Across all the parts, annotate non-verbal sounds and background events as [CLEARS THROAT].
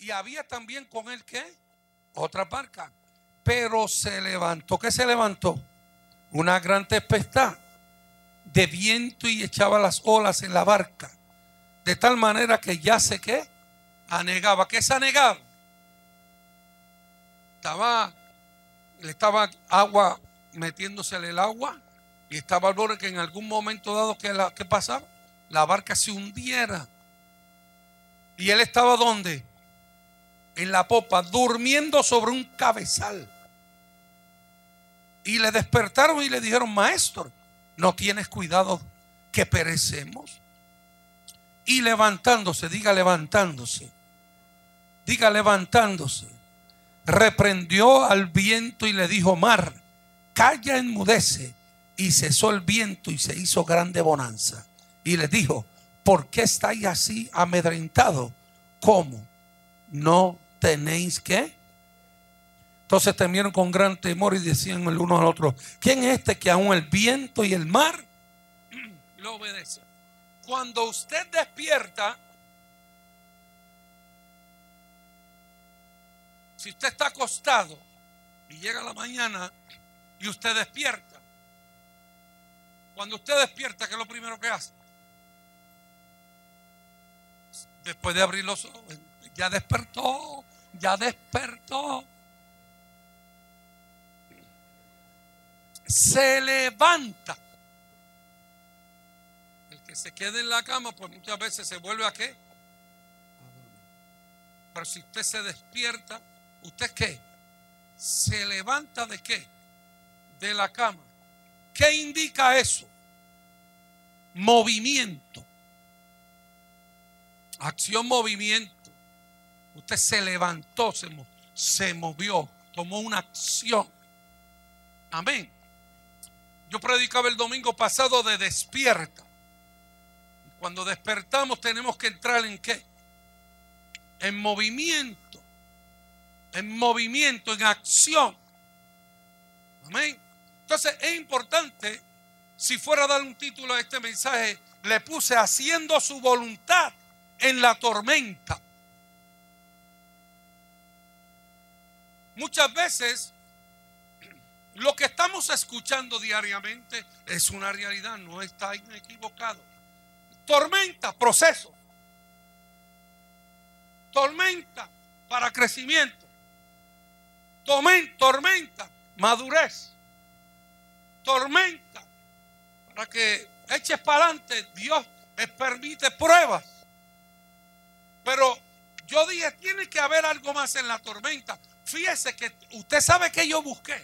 Y había también con él qué? Otra barca. Pero se levantó. ¿Qué se levantó? Una gran tempestad de viento y echaba las olas en la barca. De tal manera que ya sé que anegaba. ¿Qué se anegaba? Estaba, le estaba agua metiéndosele el agua y estaba al que en algún momento dado que la, ¿qué pasaba? La barca se hundiera. Y él estaba donde? En la popa, durmiendo sobre un cabezal. Y le despertaron y le dijeron, maestro, ¿no tienes cuidado que perecemos? Y levantándose, diga levantándose, diga levantándose, reprendió al viento y le dijo, mar, calla, enmudece. Y cesó el viento y se hizo grande bonanza. Y le dijo, ¿por qué estáis así amedrentados? ¿Cómo? ¿No tenéis que? Entonces temieron con gran temor y decían el uno al otro, ¿quién es este que aún el viento y el mar [CLEARS THROAT] lo obedecen? Cuando usted despierta, si usted está acostado y llega la mañana y usted despierta, cuando usted despierta, ¿qué es lo primero que hace? Después de abrir los ojos, ya despertó, ya despertó. Se levanta. El que se quede en la cama, pues muchas veces se vuelve a qué? Pero si usted se despierta, ¿usted qué? Se levanta de qué? De la cama. ¿Qué indica eso? Movimiento. Acción, movimiento. Usted se levantó, se, movió, tomó una acción. Amén. Yo predicaba el domingo pasado de despierta. Cuando despertamos tenemos que entrar en qué? En movimiento. En movimiento, en acción. Amén. Entonces es importante, si fuera a dar un título a este mensaje, le puse haciendo su voluntad en la tormenta. Muchas veces lo que estamos escuchando diariamente es una realidad, no está equivocado. Tormenta, proceso. Tormenta para crecimiento. Tormenta, madurez. Tormenta para que eches para adelante. Dios permite pruebas. Pero yo dije, tiene que haber algo más en la tormenta. Fíjese que usted sabe que yo busqué.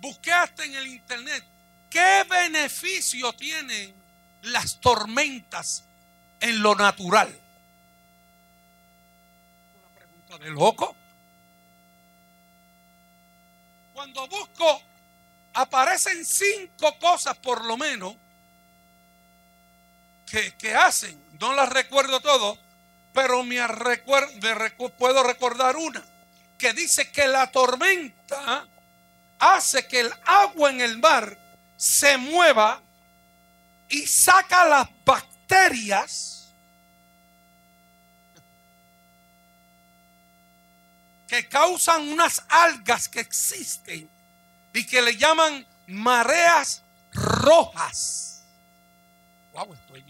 Busqué hasta en el internet. ¿Qué beneficio tienen las tormentas en lo natural? Una pregunta de loco. Cuando busco, aparecen cinco cosas por lo menos que, hacen. No las recuerdo todo, pero me, puedo recordar una que dice que la tormenta hace que el agua en el mar se mueva y saca las bacterias que causan unas algas que existen y que le llaman mareas rojas. Wow, estoy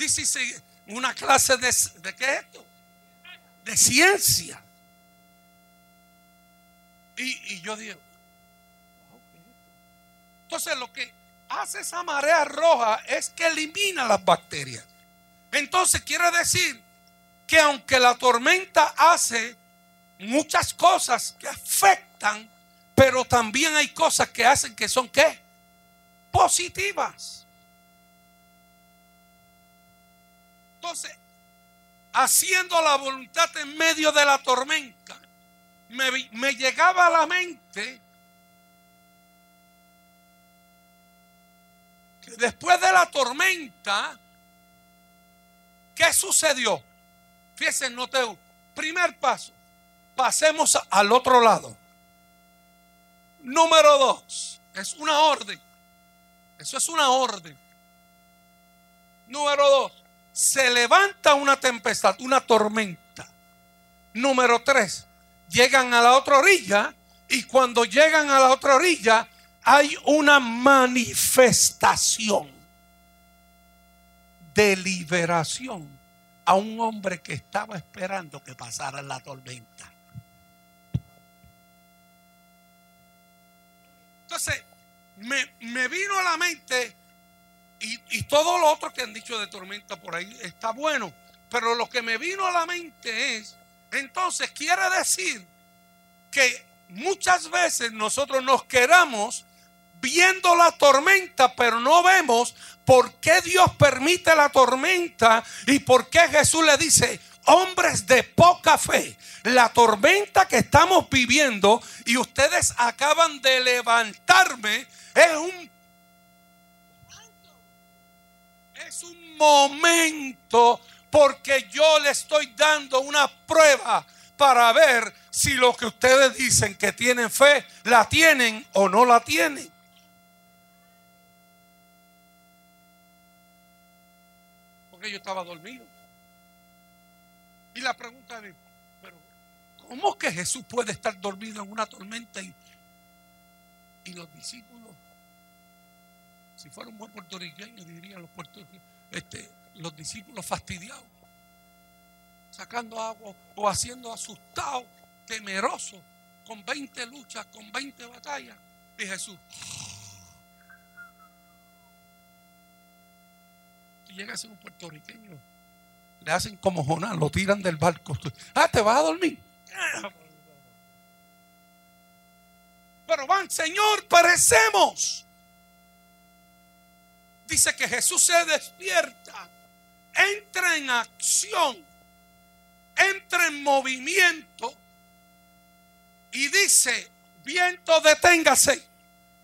Dice una clase de, ¿de qué es esto? De ciencia. Y, yo digo, entonces lo que hace esa marea roja es que elimina las bacterias. Entonces quiere decir que aunque la tormenta hace muchas cosas que afectan, pero también hay cosas que hacen que son qué? Positivas. Entonces, haciendo la voluntad en medio de la tormenta, me, llegaba a la mente que después de la tormenta, ¿qué sucedió? Fíjense, noteo, primer paso, pasemos al otro lado. Número dos, es una orden. Eso es una orden. Número dos, se levanta una tempestad, una tormenta. Número tres, llegan a la otra orilla y cuando llegan a la otra orilla hay una manifestación de liberación a un hombre que estaba esperando que pasara la tormenta. Entonces, me, vino a la mente y, todo lo otro que han dicho de tormenta por ahí está bueno. Pero lo que me vino a la mente es, entonces quiere decir que muchas veces nosotros nos quedamos viendo la tormenta, pero no vemos por qué Dios permite la tormenta y por qué Jesús le dice, hombres de poca fe, la tormenta que estamos viviendo y ustedes acaban de levantarme es un momento porque yo le estoy dando una prueba para ver si lo que ustedes dicen que tienen fe, la tienen o no la tienen. Porque yo estaba dormido. Y la pregunta es, pero ¿cómo que Jesús puede estar dormido en una tormenta y, y los discípulos si fuera un buen puertorriqueño, dirían los puertorriqueños, este, los discípulos fastidiados, sacando agua o haciendo asustados, temerosos, con 20 luchas, con 20 batallas. Y Jesús. Y llega a ser un puertorriqueño, le hacen como Jonás, lo tiran del barco. Ah, te vas a dormir. Pero van, Señor, parecemos dice que Jesús se despierta, entra en acción, entra en movimiento y dice, viento deténgase,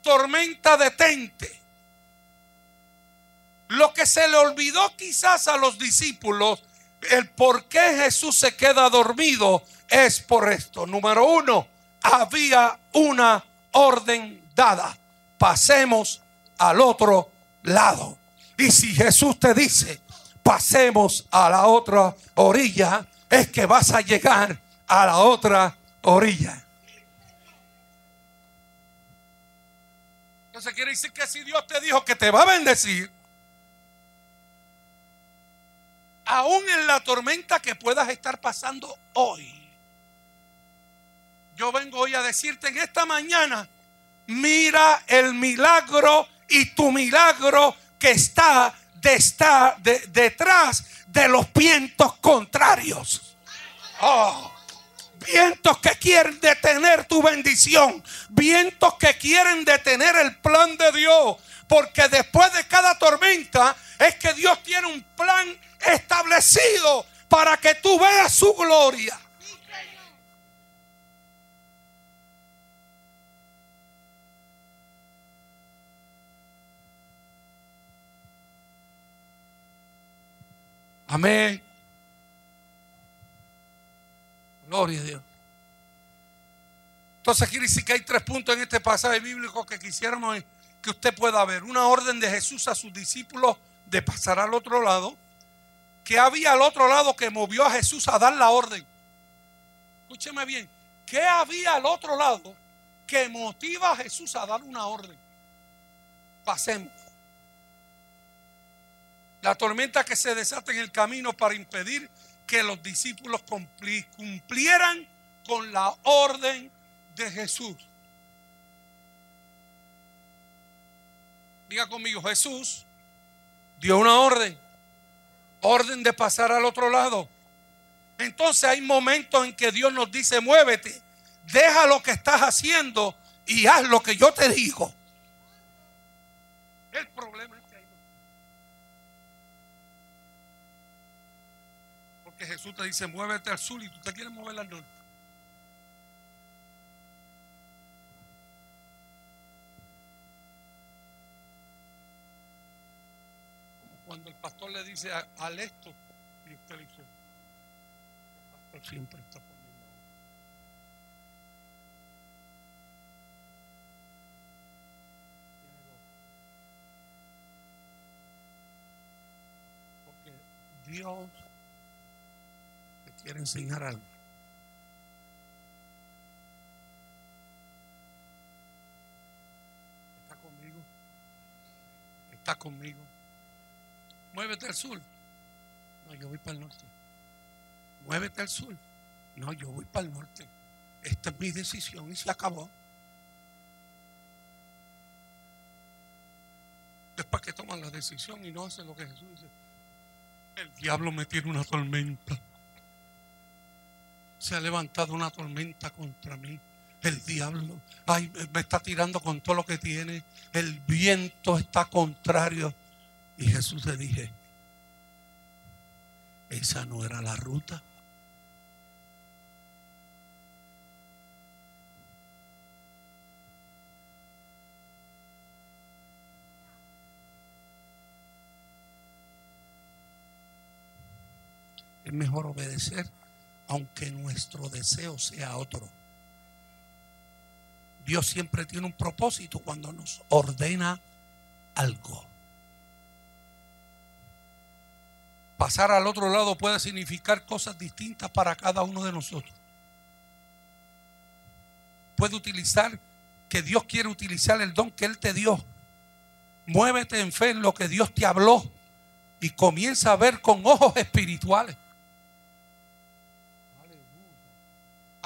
tormenta detente. Lo que se le olvidó quizás a los discípulos, el por qué Jesús se queda dormido es por esto. Número uno, había una orden dada. Pasemos al otro lado. Y si Jesús te dice, pasemos a la otra orilla, es que vas a llegar a la otra orilla. Entonces quiere decir que si Dios te dijo que te va a bendecir, aún en la tormenta que puedas estar pasando hoy, yo vengo hoy a decirte en esta mañana, mira el milagro y tu milagro que está, detrás de los vientos contrarios. Oh, vientos que quieren detener tu bendición, vientos que quieren detener el plan de Dios, porque después de cada tormenta es que Dios tiene un plan establecido para que tú veas su gloria. Amén. Gloria a Dios. Entonces quiere decir que hay tres puntos en este pasaje bíblico que quisiéramos que usted pueda ver. Una orden de Jesús a sus discípulos de pasar al otro lado. Que había al otro lado que movió a Jesús a dar la orden. Escúcheme bien. ¿Qué había al otro lado que motiva a Jesús a dar una orden? Pasemos. La tormenta que se desata en el camino para impedir que los discípulos cumplieran con la orden de Jesús. Diga conmigo, Jesús dio una orden, orden de pasar al otro lado. Entonces hay momentos en que Dios nos dice, muévete, deja lo que estás haciendo y haz lo que yo te digo. El problema que Jesús te dice, muévete al sur y tú te quieres mover al norte. cuando el pastor le dice al esto y usted le dice, el pastor siempre está Porque Dios quiere enseñar algo. ¿Está conmigo? ¿Está conmigo? Muévete al sur. No, yo voy para el norte. Muévete al sur. No, yo voy para el norte. Esta es mi decisión y se acabó. Después que toman la decisión y no hacen lo que Jesús dice. El diablo me tiene una tormenta. Se ha levantado una tormenta contra mí. El diablo ay, me está tirando con todo lo que tiene. El viento está contrario. Y Jesús le dije, esa no era la ruta. Es mejor obedecer aunque nuestro deseo sea otro. Dios siempre tiene un propósito cuando nos ordena algo. Pasar al otro lado puede significar cosas distintas para cada uno de nosotros. Puede utilizar que Dios quiere utilizar el don que Él te dio. Muévete en fe en lo que Dios te habló y comienza a ver con ojos espirituales.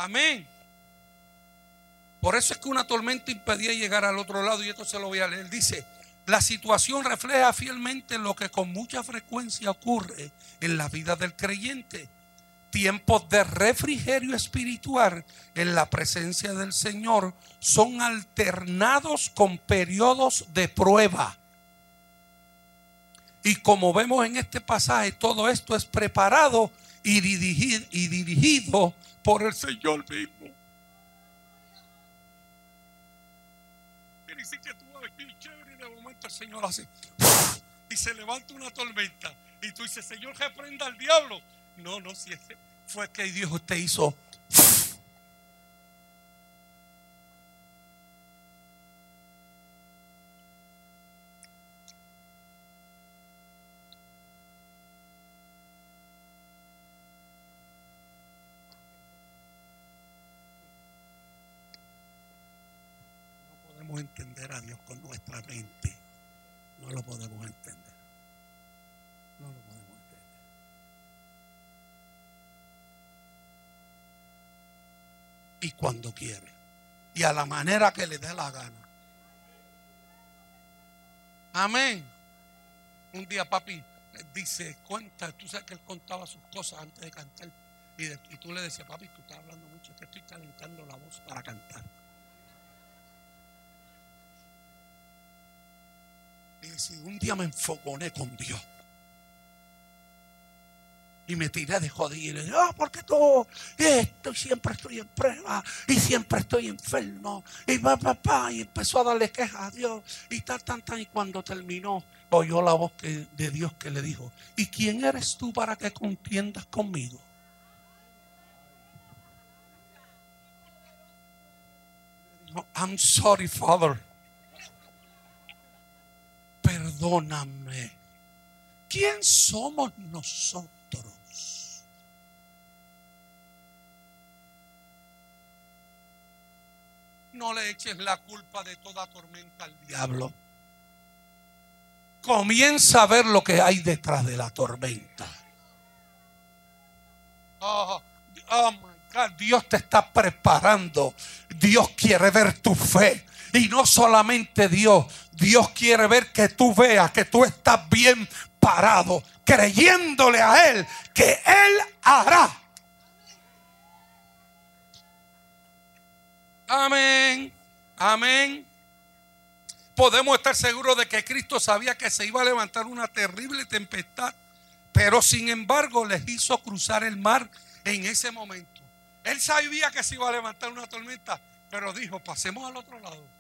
Amén. Por eso es que una tormenta impedía llegar al otro lado y esto se lo voy a leer. Dice, la situación refleja fielmente lo que con mucha frecuencia ocurre en la vida del creyente. Tiempos de refrigerio espiritual en la presencia del Señor son alternados con periodos de prueba. Y como vemos en este pasaje, todo esto es preparado y y dirigido por el Señor mismo. Y que tú vas chévere y de momento el Señor hace y se levanta una tormenta y tú dices, Señor, reprenda al diablo. No, no, si fue que Dios te hizo entender a Dios con nuestra mente. No lo podemos entender. No lo podemos entender. Y cuando quiere. Y a la manera que le dé la gana. Amén. Un día papi dice, cuenta, tú sabes que él contaba sus cosas antes de cantar. Y, y tú le decías, papi, tú estás hablando mucho, que estoy calentando la voz para cantar. Y si un día me enfoconé con Dios. Y me tiré de joder. Y ah, porque todo esto, siempre estoy en prueba. Y siempre estoy enfermo. Y va, papá. Y empezó a darle quejas a Dios. Y tal, tan, tan. Y cuando terminó, oyó la voz de Dios que le dijo: ¿Y quién eres tú para que contiendas conmigo? I'm sorry, Father perdóname. ¿Quién somos nosotros? No le eches la culpa de toda tormenta al diablo. Comienza a ver lo que hay detrás de la tormenta. Oh, oh Dios te está preparando. Dios quiere ver tu fe. Y no solamente Dios, Dios quiere ver que tú veas que tú estás bien parado, creyéndole a Él que Él hará. Amén, amén. Podemos estar seguros de que Cristo sabía que se iba a levantar una terrible tempestad, pero sin embargo les hizo cruzar el mar en ese momento. Él sabía que se iba a levantar una tormenta, pero dijo, pasemos al otro lado.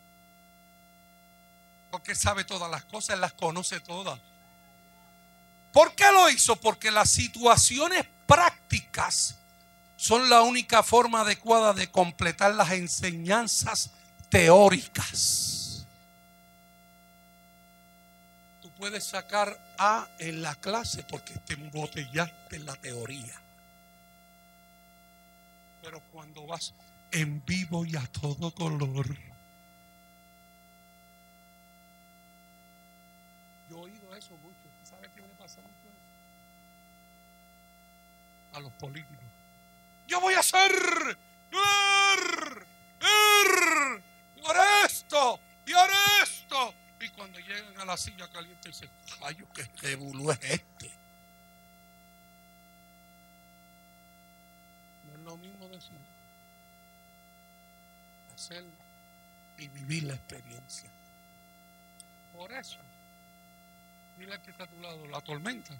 Porque sabe todas las cosas, las conoce todas. ¿Por qué lo hizo? Porque las situaciones prácticas son la única forma adecuada de completar las enseñanzas teóricas. Tú puedes sacar A en la clase porque te embotellaste en la teoría. Pero cuando vas en vivo y a todo color, A los políticos. Yo voy a hacer er, y haré esto y haré esto. Y cuando llegan a la silla caliente dicen, ay, qué revolú es este. No es lo mismo decir, hacerlo y vivir la experiencia. Por eso, al que está a tu lado, la tormenta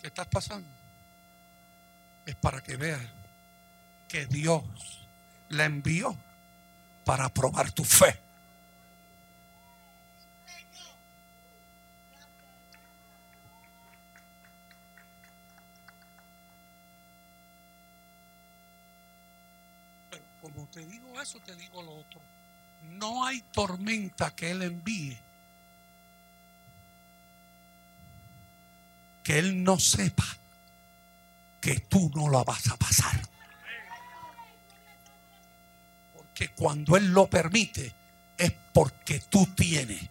que estás pasando es para que veas que Dios la envió para probar tu fe. Pero como te digo eso, te digo lo otro. No hay tormenta que Él envíe que Él no sepa que tú no la vas a pasar. Porque cuando Él lo permite es porque tú tienes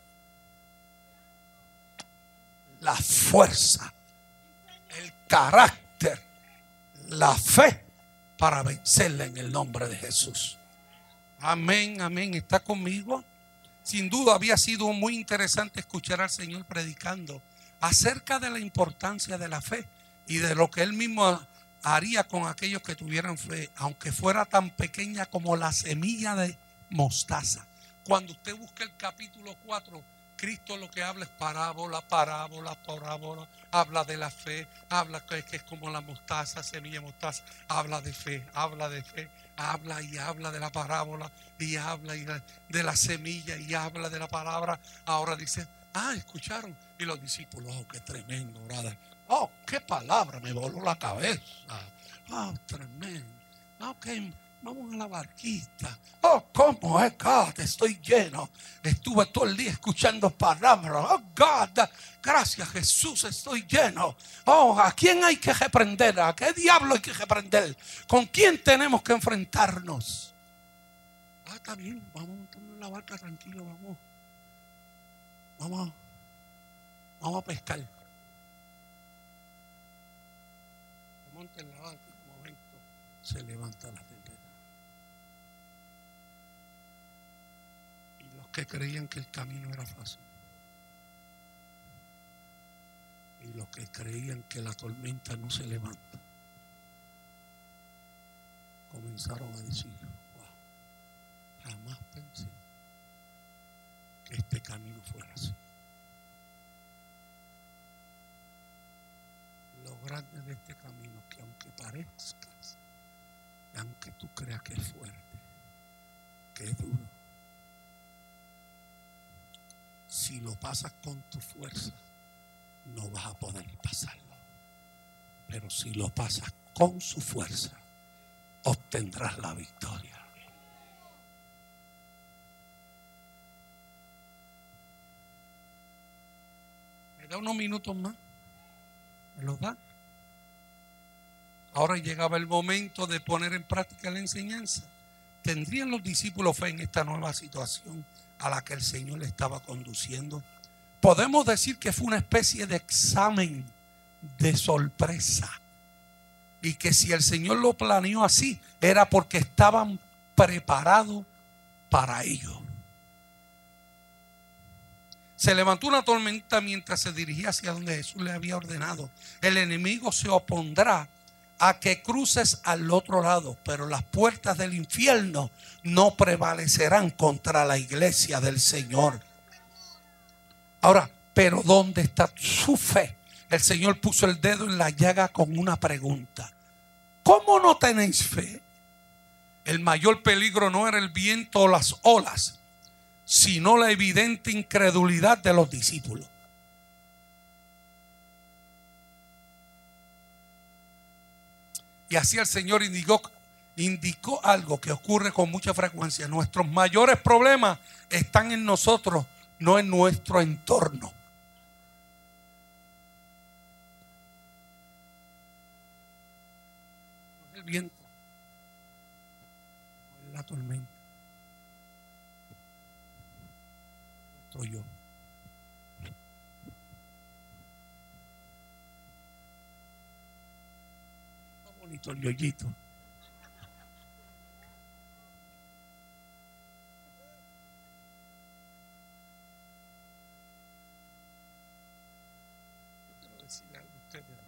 la fuerza, el carácter, la fe para vencerla en el nombre de Jesús. Amén, amén. ¿Está conmigo? Sin duda había sido muy interesante escuchar al Señor predicando acerca de la importancia de la fe y de lo que Él mismo haría con aquellos que tuvieran fe, aunque fuera tan pequeña como la semilla de mostaza. Cuando usted busca el capítulo 4, Cristo lo que habla es parábola, parábola, parábola. Habla de la fe, habla que, es como la mostaza, semilla de mostaza. Habla de fe, habla de fe, habla y habla de la parábola y habla y de la semilla y habla de la palabra. Ahora dice, ah, escucharon. Y los discípulos, oh, qué tremendo, brother. Oh, qué palabra, me voló la cabeza. Oh, tremendo. Ok, vamos a la barquita. Oh, cómo es God, estoy lleno. Estuve todo el día escuchando palabras. Oh, God, gracias Jesús, estoy lleno. Oh, ¿a quién hay que reprender? ¿A qué diablo hay que reprender? ¿Con quién tenemos que enfrentarnos? Ah, está bien, vamos a en la barca tranquilo, vamos. Vamos, vamos a pescar. Monte en la y un momento se levanta la tempestad. Y los que creían que el camino era fácil. Y los que creían que la tormenta no se levanta. Comenzaron a decir, wow, jamás pensé que este camino fuera así. Lo grande de este camino es que aunque parezcas, y aunque tú creas que es fuerte, que es duro, si lo pasas con tu fuerza, no vas a poder pasarlo. Pero si lo pasas con su fuerza, obtendrás la victoria. ¿Me da unos minutos más? ¿Me los da? Ahora llegaba el momento de poner en práctica la enseñanza. ¿Tendrían los discípulos fe en esta nueva situación a la que el Señor le estaba conduciendo? Podemos decir que fue una especie de examen de sorpresa. Y que si el Señor lo planeó así, era porque estaban preparados para ello. Se levantó una tormenta mientras se dirigía hacia donde Jesús le había ordenado. El enemigo se opondrá a que cruces al otro lado, pero las puertas del infierno no prevalecerán contra la iglesia del Señor. Ahora, pero ¿dónde está su fe? El Señor puso el dedo en la llaga con una pregunta. ¿Cómo no tenéis fe? El mayor peligro no era el viento o las olas, sino la evidente incredulidad de los discípulos. Y así el Señor indicó, indicó algo que ocurre con mucha frecuencia. Nuestros mayores problemas están en nosotros, no en nuestro entorno. No es el viento, no es la tormenta. Nuestro yo. Bonito el yoyito. Yo quiero decirle algo a ustedes, hermano.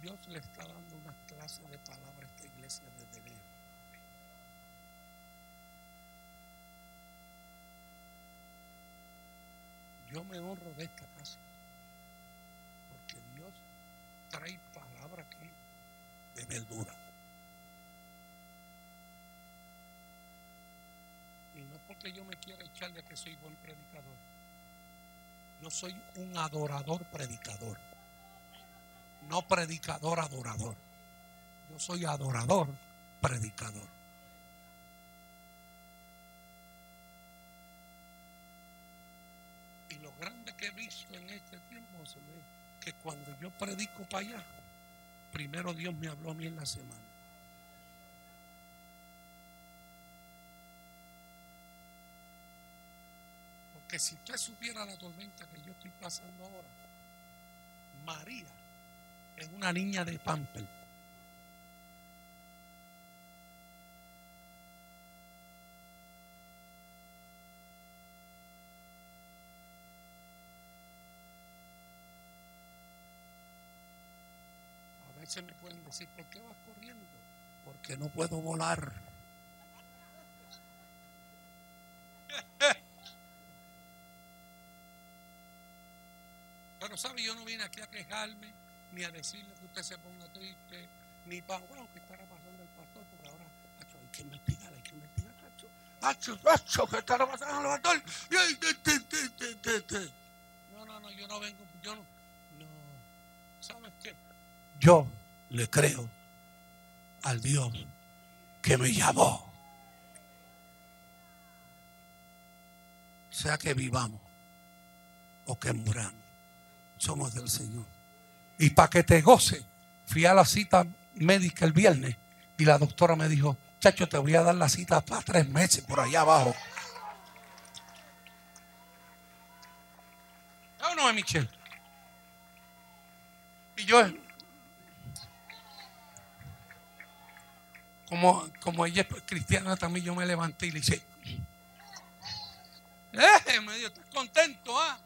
Dios le está dando una clase de palabra a esta iglesia desde enero. Yo me honro de esta casa. Porque Dios trae aquí de verdura. Y no porque yo me quiera echar de que soy buen predicador. Yo soy un adorador predicador. No predicador adorador. Yo soy adorador predicador. Y lo grande que he visto en este tiempo se ve que cuando yo predico para allá, primero Dios me habló a mí en la semana. Porque si usted supiera la tormenta que yo estoy pasando ahora, María es una niña de Pamper. Veces me pueden decir, ¿por qué vas corriendo? Porque no puedo volar. Pero sabe, yo no vine aquí a quejarme, ni a decirle que usted se ponga triste, ni para, bueno, ¿qué estará pasando el pastor? Porque ahora, Hacho, hay que investigar, hay que investigar, Hacho. Hacho, Hacho, ¿qué estará pasando el pastor? No, no, no, yo no vengo, yo no. No, ¿sabes qué? Yo le creo al Dios que me llamó. Sea que vivamos o que muramos, somos del Señor. Y para que te goce, fui a la cita médica el viernes y la doctora me dijo, chacho, te voy a dar la cita para tres meses por allá abajo. ¿O no, Michelle? Y yo, como, como ella es cristiana también, yo me levanté y le dije, eh, me dijo, ¿estás contento? Ah?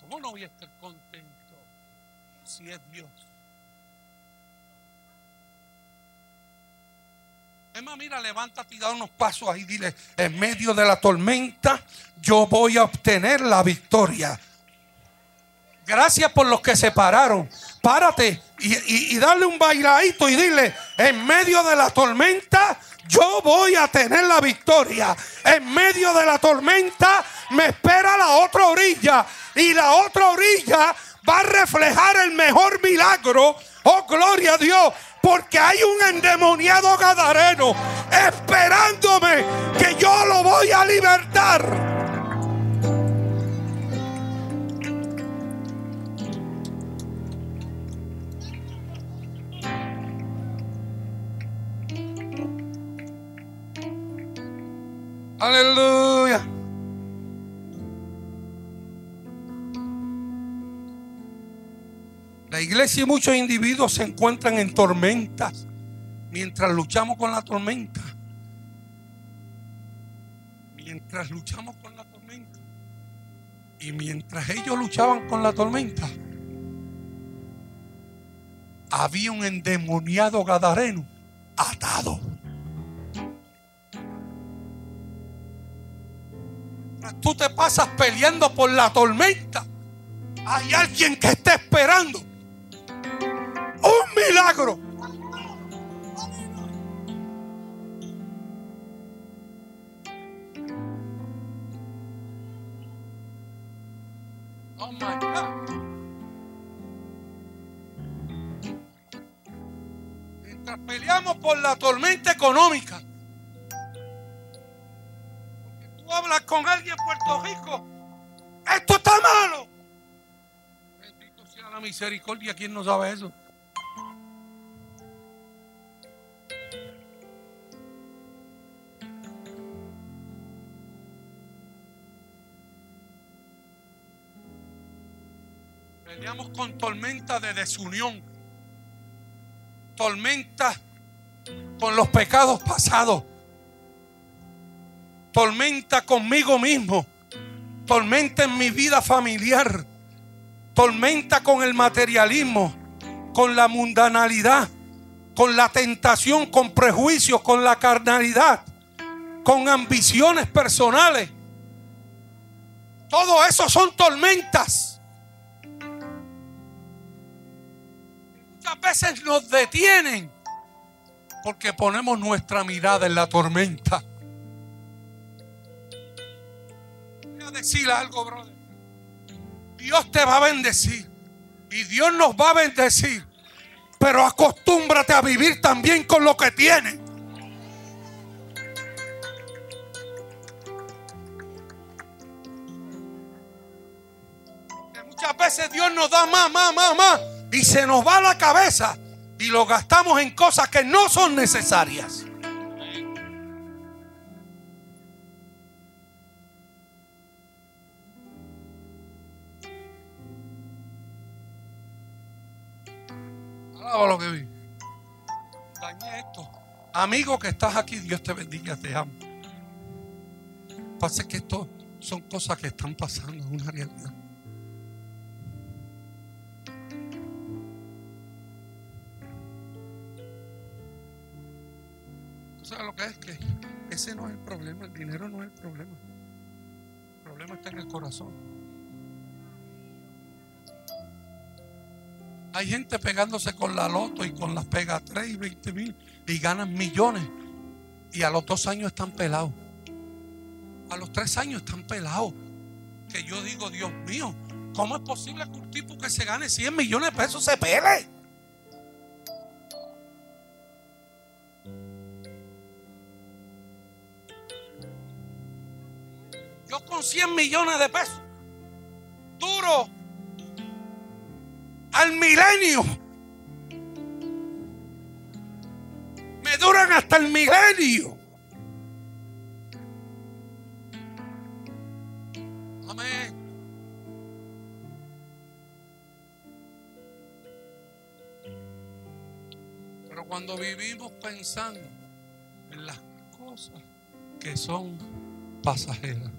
¿Cómo no voy a estar contento si es Dios? Más, mira, levántate y da unos pasos ahí. Dile, en medio de la tormenta, yo voy a obtener la victoria. Gracias por los que se pararon. Párate y, y, dale un bailadito y dile, en medio de la tormenta, yo voy a tener la victoria. En medio de la tormenta me espera la otra orilla. Y la otra orilla va a reflejar el mejor milagro. Oh, gloria a Dios. Porque hay un endemoniado gadareno esperándome que yo lo voy a libertar. Aleluya. La iglesia y muchos individuos se encuentran en tormentas mientras luchamos con la tormenta. Mientras luchamos con la tormenta. Y mientras ellos luchaban con la tormenta, había un endemoniado gadareno atado. Tú te pasas peleando por la tormenta. Hay alguien que está esperando un milagro. Oh my God. Mientras peleamos por la tormenta económica. en Puerto Rico. Esto está malo. Bendito sea la misericordia. ¿Quién no sabe eso? Peleamos con tormenta de desunión, tormentas con los pecados pasados tormenta conmigo mismo, tormenta en mi vida familiar, tormenta con el materialismo, con la mundanalidad, con la tentación, con prejuicios, con la carnalidad, con ambiciones personales. Todo eso son tormentas. Muchas veces nos detienen porque ponemos nuestra mirada en la tormenta. Decir algo, brother. Dios te va a bendecir y Dios nos va a bendecir. Pero acostúmbrate a vivir también con lo que tienes. muchas veces Dios nos da más, más, más, más. Y se nos va la cabeza. Y lo gastamos en cosas que no son necesarias. Lo que vi. Dañé esto. Amigo que estás aquí, Dios te bendiga, te amo. Pasa que esto son cosas que están pasando, en una realidad. sabes lo que es? Que ese no es el problema, el dinero no es el problema. El problema está en el corazón. Hay gente pegándose con la loto y con las pega 3 y 20 mil y ganan millones. Y a los dos años están pelados. A los tres años están pelados. Que yo digo, Dios mío, ¿cómo es posible que un tipo que se gane 100 millones de pesos se pele? Yo con 100 millones de pesos, duro al milenio. Me duran hasta el milenio. Amén. Pero cuando vivimos pensando en las cosas que son pasajeras,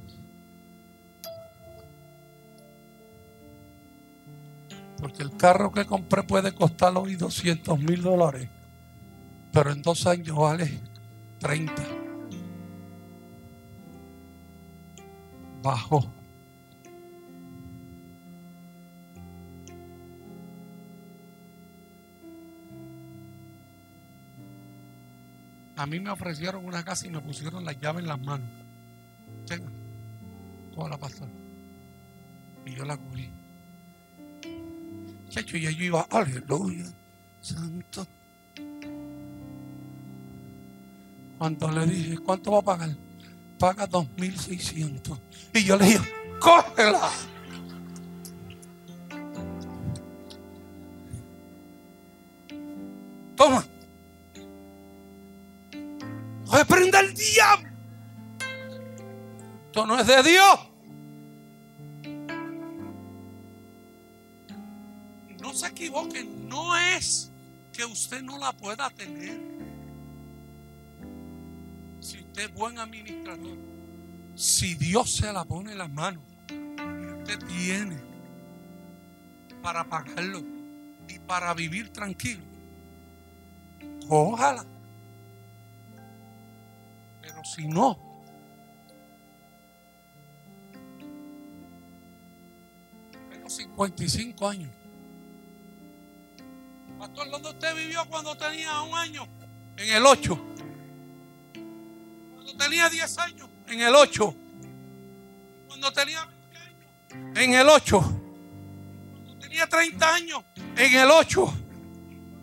Porque el carro que compré puede costar hoy 200 mil dólares. Pero en dos años vale 30. Bajo. A mí me ofrecieron una casa y me pusieron la llave en las manos. Tenga, con la pastora. Y yo la cubrí. Chacho, y allí iba, aleluya, santo. Cuando le dije, ¿cuánto va a pagar? Paga 2.600. Y yo le dije, cógela. Toma. Reprenda el diablo. Esto no es de Dios. Usted no la pueda tener. Si usted es buen administrador, si Dios se la pone en las manos, usted tiene para pagarlo y para vivir tranquilo, ojalá. Pero si no, tengo 55 años. Pastor, ¿dónde usted vivió cuando tenía un año? En el 8. Cuando tenía 10 años, en el 8. Cuando tenía 20 años, en el 8. Cuando tenía 30 años, en el 8.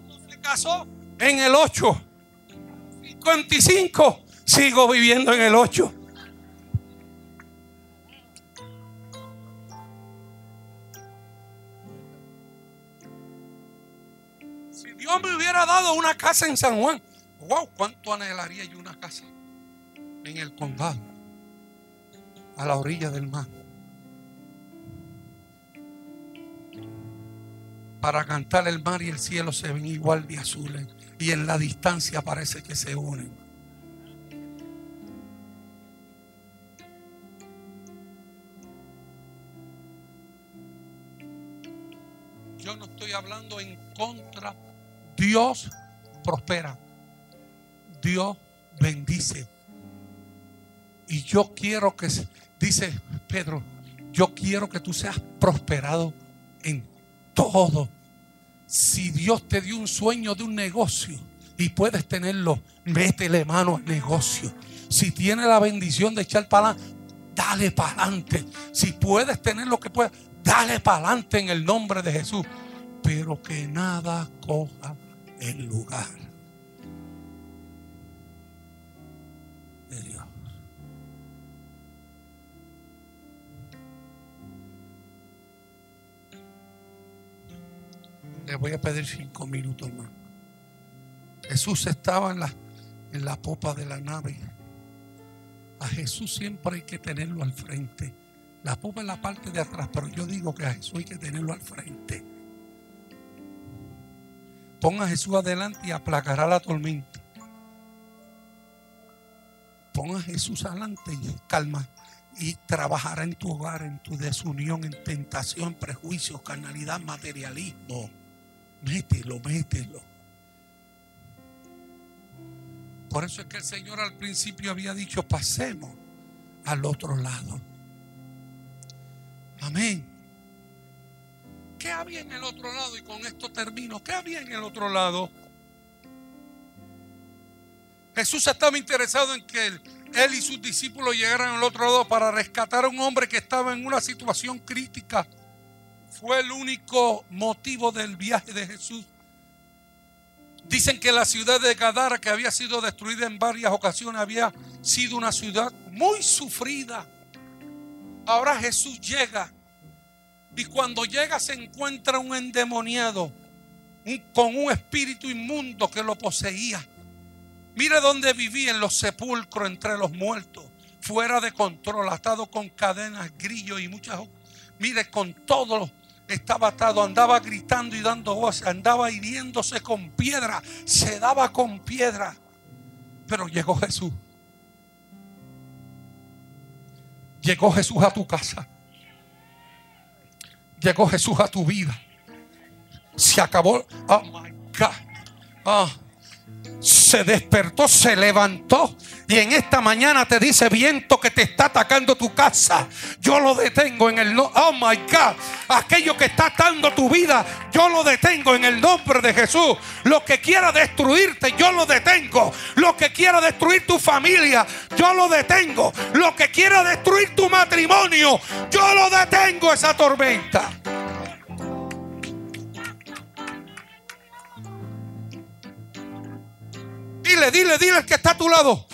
Cuando se casó, en el 8. 55, sigo viviendo en el 8. Dios me hubiera dado una casa en San Juan, wow, ¿cuánto anhelaría yo una casa en el condado, a la orilla del mar? para cantar el mar y el cielo se ven igual de azules y en la distancia parece que se unen. Yo no estoy hablando en contra. Dios prospera. Dios bendice. Y yo quiero que, dice Pedro, yo quiero que tú seas prosperado en todo. Si Dios te dio un sueño de un negocio y puedes tenerlo, métele mano al negocio. Si tiene la bendición de echar para adelante, dale para adelante. Si puedes tener lo que puedas, dale para adelante en el nombre de Jesús. Pero que nada coja el lugar de Dios. Le voy a pedir cinco minutos más. Jesús estaba en la, en la popa de la nave. A Jesús siempre hay que tenerlo al frente. La popa es la parte de atrás, pero yo digo que a Jesús hay que tenerlo al frente. Ponga a Jesús adelante y aplacará la tormenta. Ponga a Jesús adelante y calma. Y trabajará en tu hogar, en tu desunión, en tentación, prejuicios, carnalidad, materialismo. Mételo, mételo. Por eso es que el Señor al principio había dicho, pasemos al otro lado. Amén. ¿Qué había en el otro lado? Y con esto termino. ¿Qué había en el otro lado? Jesús estaba interesado en que él, él y sus discípulos llegaran al otro lado para rescatar a un hombre que estaba en una situación crítica fue el único motivo del viaje de Jesús. Dicen que la ciudad de Gadara, que había sido destruida en varias ocasiones, había sido una ciudad muy sufrida. Ahora Jesús llega y cuando llega se encuentra un endemoniado con un espíritu inmundo que lo poseía. Mire dónde vivía en los sepulcros entre los muertos, fuera de control, atado con cadenas, grillos y muchas. Mire, con todos los estaba atado, andaba gritando y dando voces, andaba hiriéndose con piedra, se daba con piedra. Pero llegó Jesús. Llegó Jesús a tu casa. Llegó Jesús a tu vida. Se acabó. Oh my God. Oh se despertó, se levantó y en esta mañana te dice viento que te está atacando tu casa. Yo lo detengo en el. Oh my God. Aquello que está atando tu vida, yo lo detengo en el nombre de Jesús. Lo que quiera destruirte, yo lo detengo. Quiera destruir tu familia, yo lo detengo. Lo que quiera destruir tu matrimonio, yo lo detengo esa tormenta. Dile, dile, dile que está a tu lado.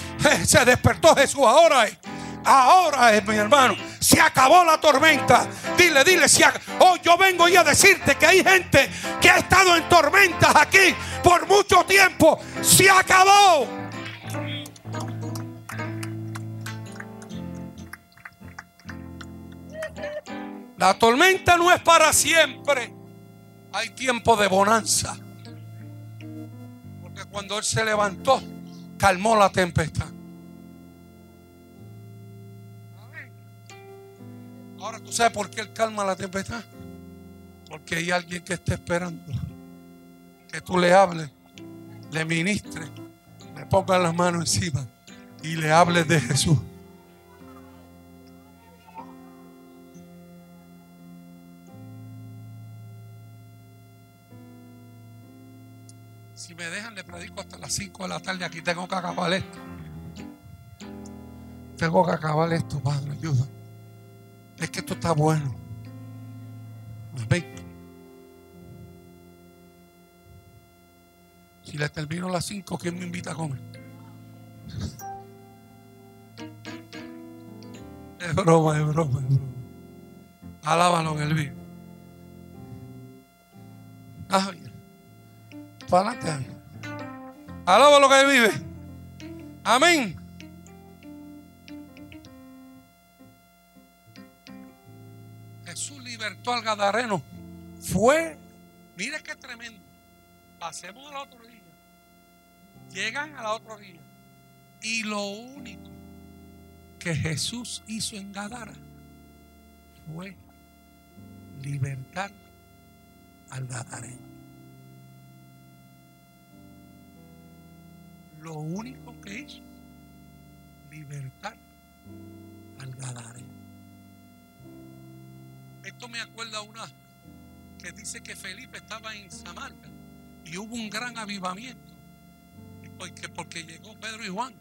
Se despertó Jesús. Ahora. Ahora es, mi hermano. Se acabó la tormenta. Dile, dile. Oh, yo vengo y a decirte que hay gente que ha estado en tormentas aquí por mucho tiempo. Se acabó. La tormenta no es para siempre. Hay tiempo de bonanza cuando él se levantó, calmó la tempestad. Ahora tú sabes por qué él calma la tempestad. Porque hay alguien que está esperando que tú le hables, le ministres, le pongas las manos encima y le hables de Jesús. Me dejan, le predico hasta las 5 de la tarde. Aquí tengo que acabar esto. Tengo que acabar esto, Padre, ayuda. Es que esto está bueno. Amén. Si le termino a las 5, ¿quién me invita a comer? [LAUGHS] Es broma, es broma, es broma. Alábalo en el vivo. Ay, para adelante. Alaba lo que vive. Amén. Jesús libertó al Gadareno. Fue Mire qué tremendo. Pasemos al otro día. Llegan a la otra orilla. Y lo único que Jesús hizo en Gadara fue libertar al Gadareno. Lo único que hizo, libertar al Gadareno. Esto me acuerda una que dice que Felipe estaba en Samaria y hubo un gran avivamiento. Porque, porque llegó Pedro y Juan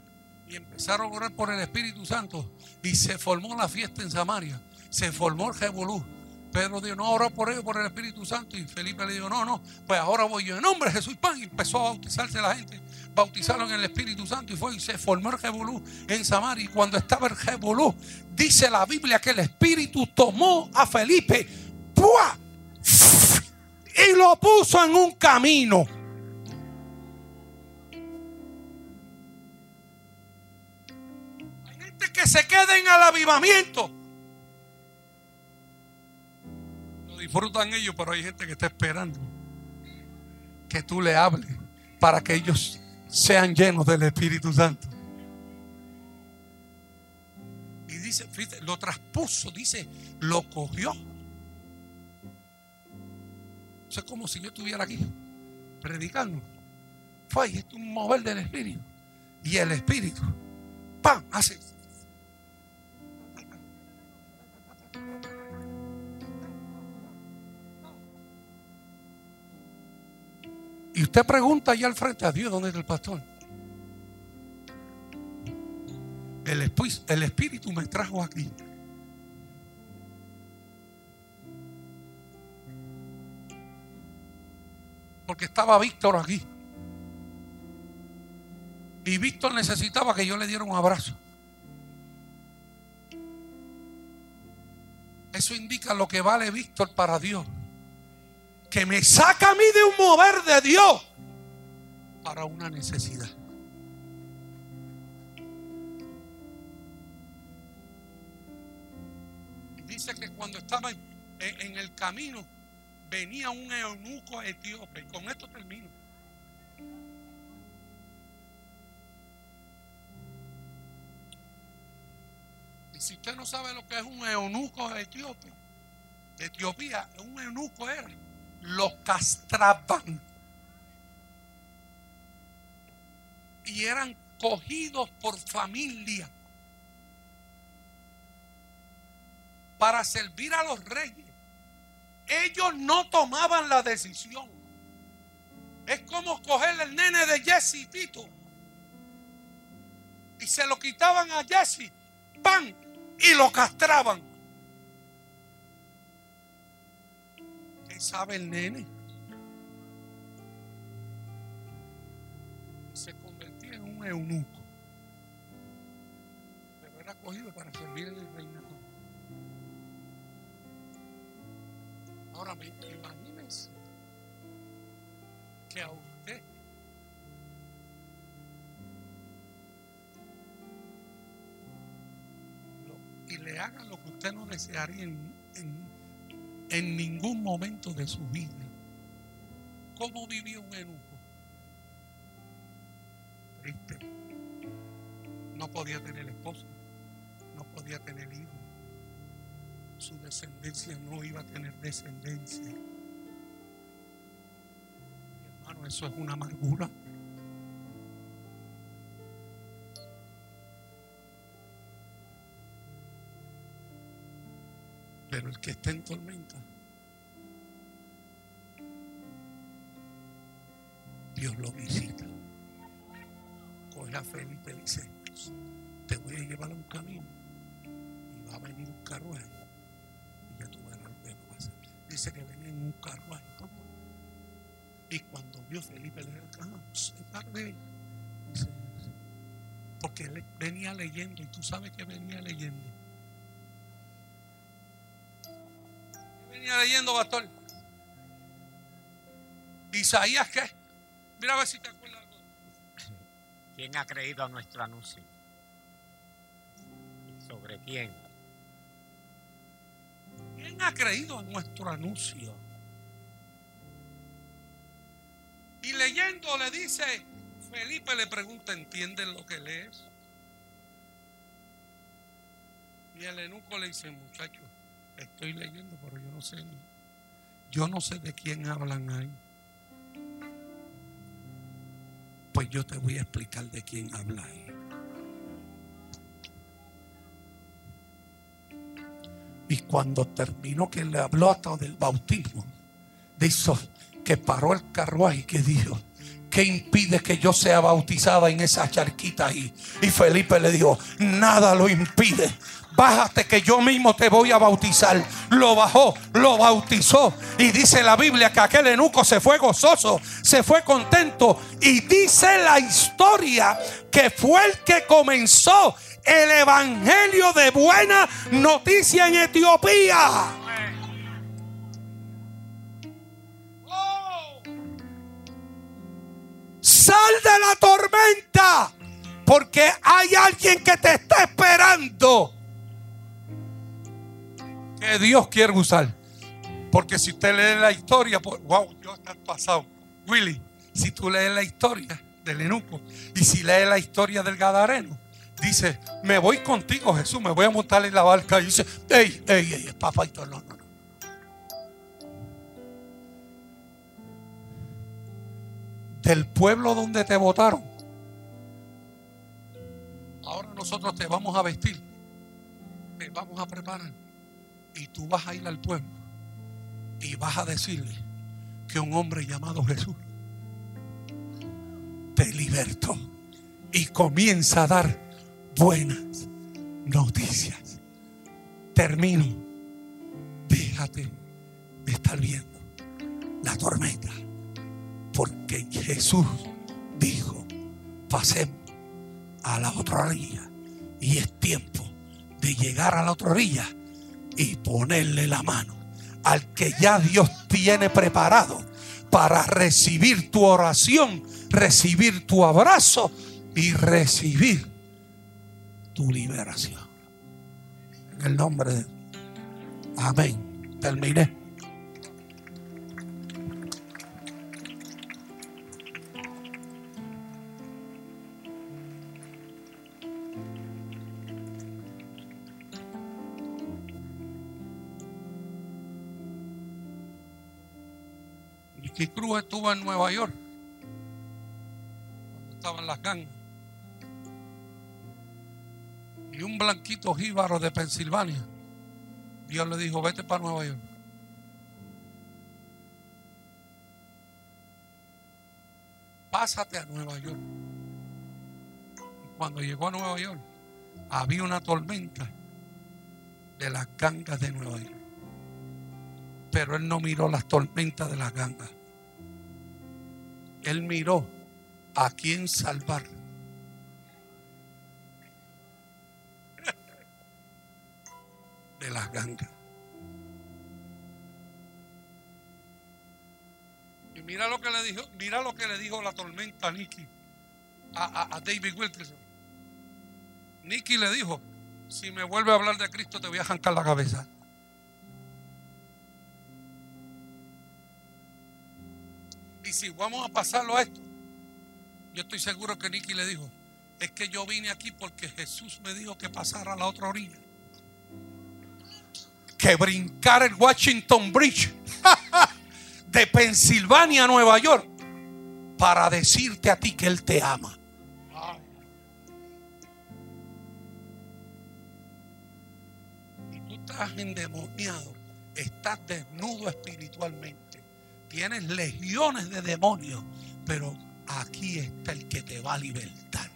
y empezaron a orar por el Espíritu Santo y se formó la fiesta en Samaria. Se formó el Jebolú. Pedro dijo, no, ora por ellos, por el Espíritu Santo. Y Felipe le dijo, no, no, pues ahora voy yo en nombre de Jesús Pan. Y empezó a bautizarse la gente. Bautizaron en el Espíritu Santo y fue y se formó el Jebolú en Samaria. Y cuando estaba el Jebolú, dice la Biblia que el Espíritu tomó a Felipe y lo puso en un camino. Hay gente que se queda en el avivamiento. Disfrutan ellos, pero hay gente que está esperando que tú le hables para que ellos sean llenos del Espíritu Santo. Y dice, lo traspuso, dice, lo cogió eso es como si yo estuviera aquí predicando. Fue es un mover del Espíritu. Y el Espíritu, ¡pam! hace. Y usted pregunta allá al frente a Dios, ¿dónde está el pastor? El, el Espíritu me trajo aquí. porque estaba Víctor aquí. Y Víctor necesitaba que yo le diera un abrazo. Eso indica lo que vale Víctor para Dios. Que me saca a mí de un mover de Dios para una necesidad. Dice que cuando estaba en, el camino, venía un eunuco etíope. Con esto termino. Y si usted no sabe lo que es un eunuco etíope, de Etiopía, un eunuco era, los castraban. Y eran cogidos por familia para servir a los reyes ellos no tomaban la decisión. Es como coger el nene de Jesse Tito y se lo quitaban a Jesse, pan, y lo castraban. ¿Qué sabe el nene? se convertía en un eunuco. Pero era cogido para servir el reino. Ahora imagínense que a usted y le hagan lo que usted no desearía en, en ningún momento de su vida. ¿Cómo vivió un eunuco? Triste. No podía tener esposa, no podía tener hijos su descendencia no iba a tener descendencia. hermano, eso es una amargura. Pero el que está en tormenta, Dios lo visita. Coge a Felipe y dice, te voy a llevar a un camino y va a venir un carruaje Dice que venía en un carruaje. Y cuando vio Felipe, le dijo, ah, se tarde. Porque él venía leyendo y tú sabes que venía leyendo. Venía leyendo, pastor. Isaías, ¿qué? Mira a ver si te acuerdas. ¿Quién ha creído a nuestro anuncio? ¿Sobre quién? ¿Quién ha creído en nuestro anuncio? leyendo le dice, Felipe le pregunta, ¿entiendes lo que lees? Y el eunuco le dice, muchacho, estoy leyendo, pero yo no sé yo no sé de quién hablan ahí. Pues yo te voy a explicar de quién habla ahí. Y cuando terminó que le habló hasta del bautismo, dijo que paró el carruaje y que dijo, ¿qué impide que yo sea bautizada en esa charquita ahí? Y Felipe le dijo, nada lo impide. Bájate que yo mismo te voy a bautizar. Lo bajó, lo bautizó. Y dice la Biblia que aquel enuco se fue gozoso, se fue contento. Y dice la historia que fue el que comenzó el evangelio de buena noticia en Etiopía. Sal de la tormenta. Porque hay alguien que te está esperando. Que Dios quiere usar. Porque si usted lee la historia, pues, wow, yo está pasado. Willy, si tú lees la historia del enuco y si lees la historia del Gadareno, dice, me voy contigo Jesús, me voy a montar en la barca. Y dice, ey, ey, ey, papá, no, no, no. Del pueblo donde te votaron. Ahora nosotros te vamos a vestir, te vamos a preparar y tú vas a ir al pueblo y vas a decirle que un hombre llamado Jesús te libertó y comienza a dar buenas noticias. Termino. Déjate de estar viendo la tormenta. Porque Jesús dijo, pasemos a la otra orilla. Y es tiempo de llegar a la otra orilla y ponerle la mano al que ya Dios tiene preparado para recibir tu oración, recibir tu abrazo y recibir tu liberación. En el nombre de Amén. Terminé. Y Cruz estuvo en Nueva York cuando estaban las gangas y un blanquito jíbaro de Pensilvania, Dios le dijo, vete para Nueva York. Pásate a Nueva York. Cuando llegó a Nueva York, había una tormenta de las gangas de Nueva York. Pero él no miró las tormentas de las gangas. Él miró a quién salvar. de las gangas. Y mira lo que le dijo, mira lo que le dijo la tormenta a Nicky, a, a David Wilkerson. Nicky le dijo, si me vuelve a hablar de Cristo te voy a arrancar la cabeza. Y si vamos a pasarlo a esto, yo estoy seguro que Nicky le dijo, es que yo vine aquí porque Jesús me dijo que pasara a la otra orilla que brincar el Washington Bridge [LAUGHS] de Pensilvania a Nueva York para decirte a ti que Él te ama. Y tú estás endemoniado, estás desnudo espiritualmente, tienes legiones de demonios, pero aquí está el que te va a libertar.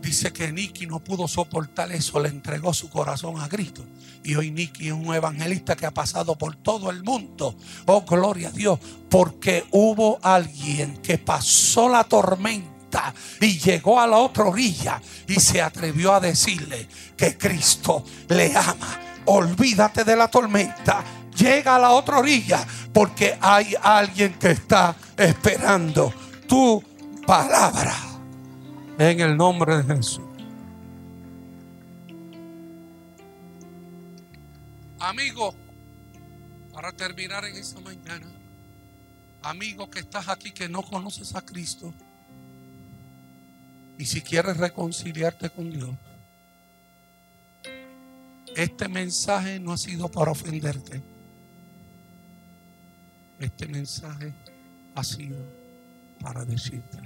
Dice que Nicky no pudo soportar eso, le entregó su corazón a Cristo. Y hoy Nicky es un evangelista que ha pasado por todo el mundo. Oh, gloria a Dios, porque hubo alguien que pasó la tormenta y llegó a la otra orilla y se atrevió a decirle que Cristo le ama. Olvídate de la tormenta, llega a la otra orilla porque hay alguien que está esperando tu palabra. En el nombre de Jesús. Amigo, para terminar en esta mañana, Amigo que estás aquí que no conoces a Cristo. Y si quieres reconciliarte con Dios, este mensaje no ha sido para ofenderte. Este mensaje ha sido para decirte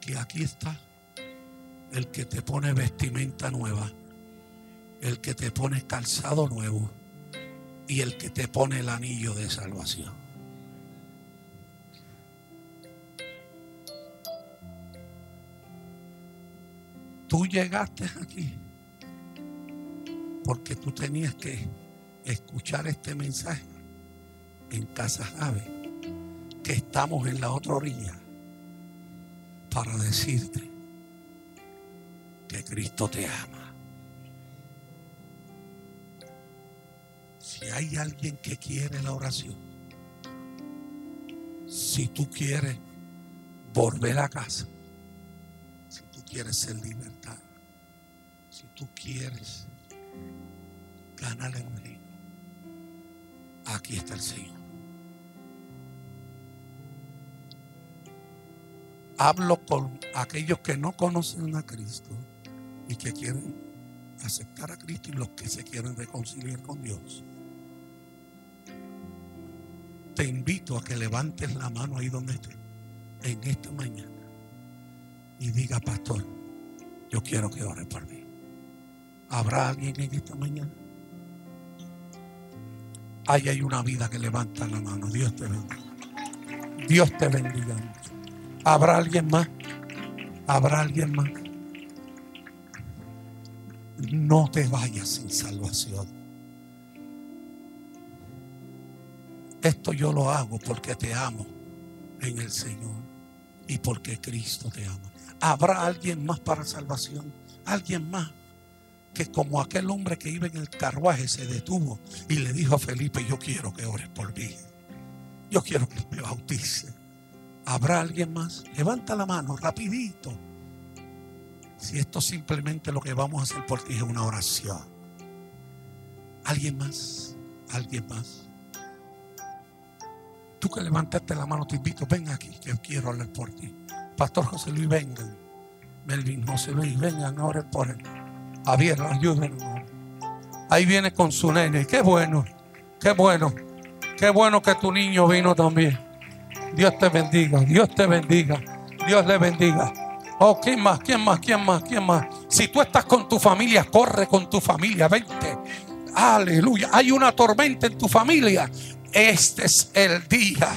que aquí está el que te pone vestimenta nueva, el que te pone calzado nuevo y el que te pone el anillo de salvación. Tú llegaste aquí porque tú tenías que escuchar este mensaje en Casa Ave, que estamos en la otra orilla, para decirte que Cristo te ama. Si hay alguien que quiere la oración, si tú quieres volver a casa, si tú quieres ser libertad, si tú quieres ganar el reino, aquí está el Señor. Hablo con aquellos que no conocen a Cristo y que quieren aceptar a Cristo y los que se quieren reconciliar con Dios. Te invito a que levantes la mano ahí donde estés, en esta mañana, y diga, pastor, yo quiero que ore por mí. ¿Habrá alguien en esta mañana? Ahí hay una vida que levanta la mano. Dios te bendiga. Dios te bendiga. ¿Habrá alguien más? ¿Habrá alguien más? No te vayas sin salvación. Esto yo lo hago porque te amo en el Señor y porque Cristo te ama. ¿Habrá alguien más para salvación? ¿Alguien más? Que como aquel hombre que iba en el carruaje se detuvo y le dijo a Felipe, yo quiero que ores por mí. Yo quiero que me bautice. ¿Habrá alguien más? Levanta la mano rapidito. Si esto simplemente lo que vamos a hacer por ti es una oración. ¿Alguien más? ¿Alguien más? Tú que levantaste la mano, te invito, ven aquí, que quiero hablar por ti. Pastor José Luis, vengan. Melvin José Luis, vengan orar por él. Javier, ayúdenos. Ahí viene con su nene. Qué bueno, qué bueno. Qué bueno que tu niño vino también. Dios te bendiga, Dios te bendiga, Dios le bendiga. Oh, ¿quién más? ¿Quién más? ¿Quién más? ¿Quién más? Si tú estás con tu familia, corre con tu familia, vente. Aleluya. Hay una tormenta en tu familia. Este es el día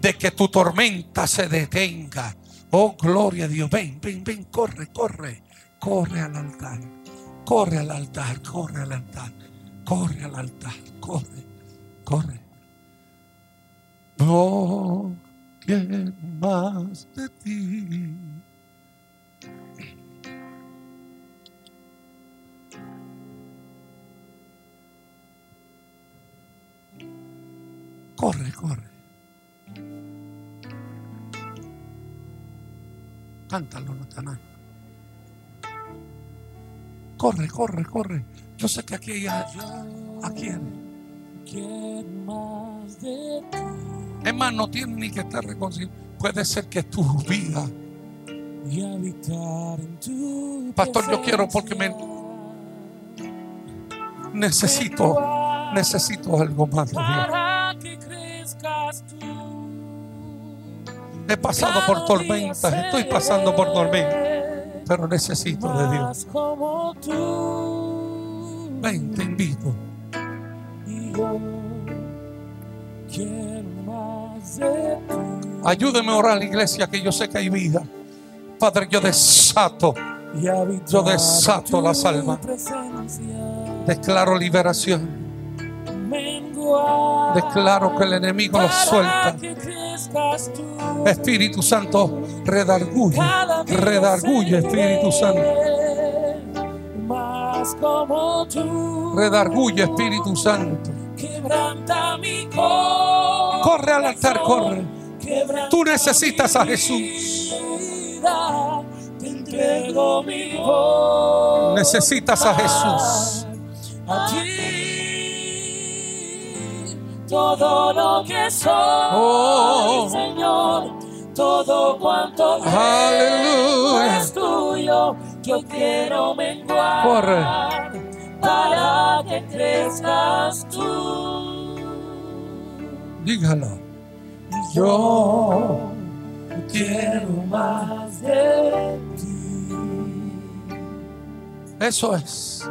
de que tu tormenta se detenga. Oh, gloria a Dios. Ven, ven, ven, corre, corre. Corre al altar. Corre al altar, corre al altar. Corre al altar, corre, corre. No más de ti. Corre, corre. Cántalo, Natanael. Corre, corre, corre. Yo sé que aquí hay a, a quién. Más de. Es más, no tiene ni que estar reconciliado. Puede ser que tu vida, Pastor, yo quiero porque me necesito, necesito algo más de Dios. He pasado por tormentas, estoy pasando por tormentas, pero necesito de Dios. Más como tú. Ven, te invito. Y yo quiero más de ti. Ayúdeme a orar, iglesia, que yo sé que hay vida. Padre, yo desato, Yo desato las almas. declaro liberación. Declaro que el enemigo lo para suelta. Espíritu Santo, redarguye, redarguye, Espíritu Santo. Redarguye, Espíritu Santo. Corre al altar, corre. Tú necesitas a Jesús. Necesitas a Jesús. Todo lo que soy, Oh. Señor, todo cuanto Aleluya. es tuyo, yo quiero menguar Corre. para que crezcas tú. Dígalo. Yo quiero más de ti Eso es.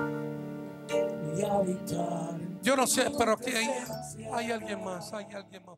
Yo no sé, pero aquí hay, hay alguien más, hay alguien más.